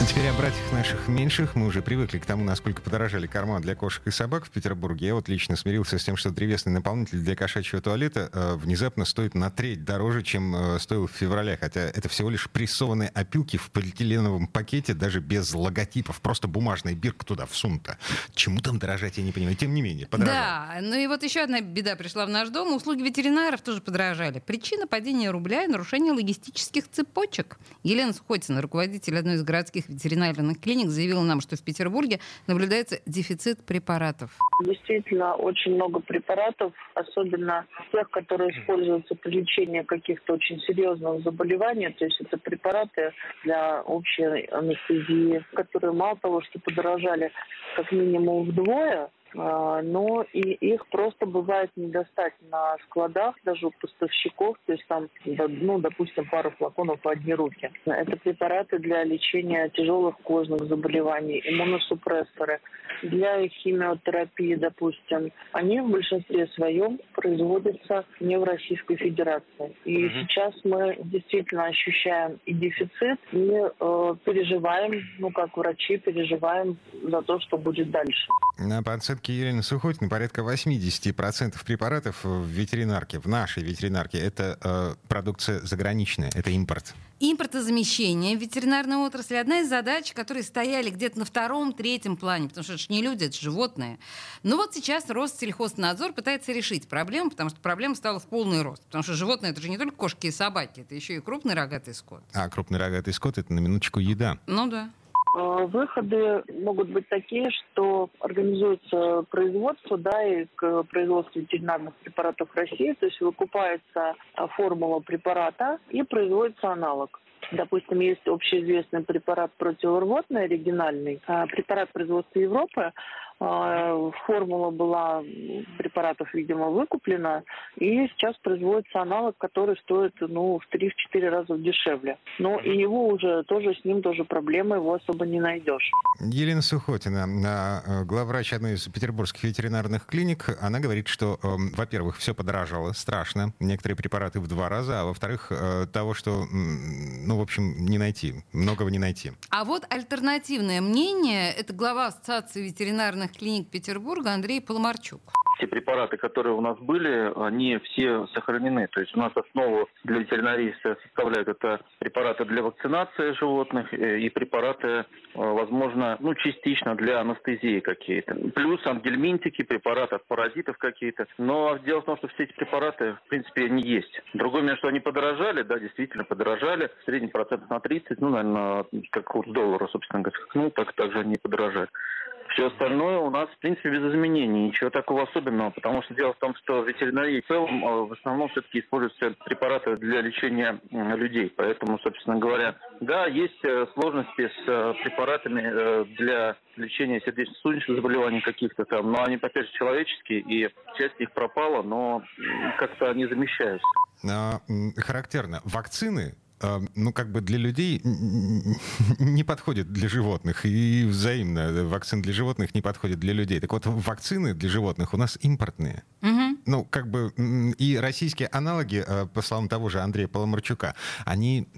Теперь о братьях наших меньших. Мы уже привыкли к тому, насколько подорожали корма для кошек и собак в Петербурге. Я вот лично смирился с тем, что древесный наполнитель для кошачьего туалета э, внезапно стоит на треть дороже, чем э, стоил в феврале. Хотя это всего лишь прессованные опилки в полиэтиленовом пакете, даже без логотипов. Просто бумажная бирка туда всунута. Чему там дорожать, я не понимаю. Тем не менее, подорожало. Да, ну и вот еще одна беда пришла в наш дом. Услуги ветеринаров тоже подорожали. Причина падения рубля и нарушения логистических цепочек. Елена Сухотина, руководитель одной из городских ветеринарных клиник заявила нам, что в Петербурге наблюдается дефицит препаратов. Действительно, очень много препаратов, особенно тех, которые используются при лечении каких-то очень серьезных заболеваний. То есть это препараты для общей анестезии, которые мало того, что подорожали как минимум вдвое, но и их просто бывает не достать на складах, даже у поставщиков, то есть там, ну, допустим, пару флаконов по одни руки. Это препараты для лечения тяжелых кожных заболеваний, иммуносупрессоры, для химиотерапии, допустим. Они в большинстве своем производятся не в Российской Федерации. И угу. сейчас мы действительно ощущаем и дефицит, и э, переживаем, ну, как врачи, переживаем за то, что будет дальше. На подсадке оценке Елены Сухотиной порядка 80% препаратов в ветеринарке, в нашей ветеринарке, это э, продукция заграничная, это импорт. Импортозамещение в ветеринарной отрасли одна из задач, которые стояли где-то на втором, третьем плане, потому что это же не люди, это животные. Но вот сейчас Россельхознадзор пытается решить проблему, потому что проблема стала в полный рост. Потому что животные это же не только кошки и собаки, это еще и крупный рогатый скот. А крупный рогатый скот это на минуточку еда. Ну да. Э, выходы могут быть такие, что организуется производство, да, и к производству ветеринарных препаратов России, то есть выкупается э, формула препарата и производится аналог. Допустим, есть общеизвестный препарат противорвотный, оригинальный, а препарат производства Европы, формула была препаратов, видимо, выкуплена, и сейчас производится аналог, который стоит ну, в 3-4 раза дешевле. Но и его уже тоже, с ним тоже проблемы, его особо не найдешь. Елена Сухотина, э, главврач одной из петербургских ветеринарных клиник, она говорит, что, эм, во-первых, все подорожало страшно, некоторые препараты в два раза, а во-вторых, э, того, что, ну, в общем, не найти, многого не найти. А вот альтернативное мнение, это глава Ассоциации ветеринарных ветеринарных клиник Петербурга Андрей Поломарчук. Те препараты, которые у нас были, они все сохранены. То есть у нас основу для ветеринарии составляют это препараты для вакцинации животных э, и препараты, э, возможно, ну, частично для анестезии какие-то. Плюс ангельминтики, препараты от паразитов какие-то. Но дело в том, что все эти препараты, в принципе, они есть. Другое момент, что они подорожали, да, действительно подорожали. Средний процент на 30, ну, наверное, как курс доллара, собственно говоря, ну, так также они подорожали. Все остальное у нас, в принципе, без изменений. Ничего такого особенного, потому что дело в том, что ветеринарии в целом э, в основном все-таки используются препараты для лечения людей. Поэтому, собственно говоря, да, есть э, сложности с э, препаратами для лечения сердечно-сосудистых заболеваний каких-то там, но они, опять же, человеческие, и часть их пропала, но как-то они замещаются. А, характерно. Вакцины ну, как бы для людей не подходит для животных. И взаимно. Вакцины для животных не подходят для людей. Так вот, вакцины для животных у нас импортные. Угу. Ну, как бы и российские аналоги, а, по словам того же Андрея Поломарчука, они,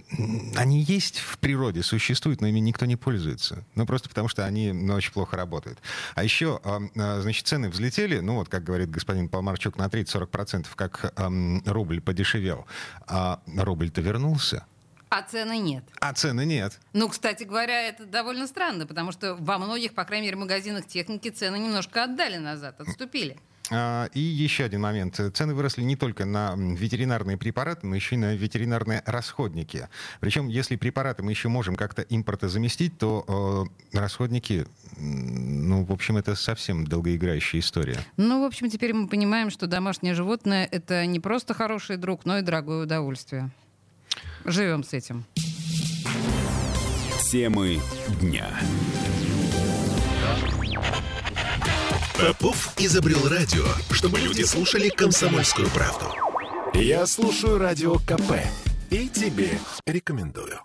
они есть в природе, существуют, но ими никто не пользуется. Ну, просто потому что они ну, очень плохо работают. А еще, а, значит, цены взлетели, ну, вот, как говорит господин Поломарчук, на 30-40%, как рубль подешевел. А рубль-то вернулся. А цены нет. А цены нет. Ну, кстати говоря, это довольно странно, потому что во многих, по крайней мере, магазинах техники цены немножко отдали назад, отступили. А, и еще один момент. Цены выросли не только на ветеринарные препараты, но еще и на ветеринарные расходники. Причем, если препараты мы еще можем как-то импорта заместить, то э, расходники, ну, в общем, это совсем долгоиграющая история. Ну, в общем, теперь мы понимаем, что домашнее животное — это не просто хороший друг, но и дорогое удовольствие. Живем с этим. Темы дня. Попов изобрел радио, чтобы люди слушали комсомольскую правду. Я слушаю радио КП И тебе рекомендую.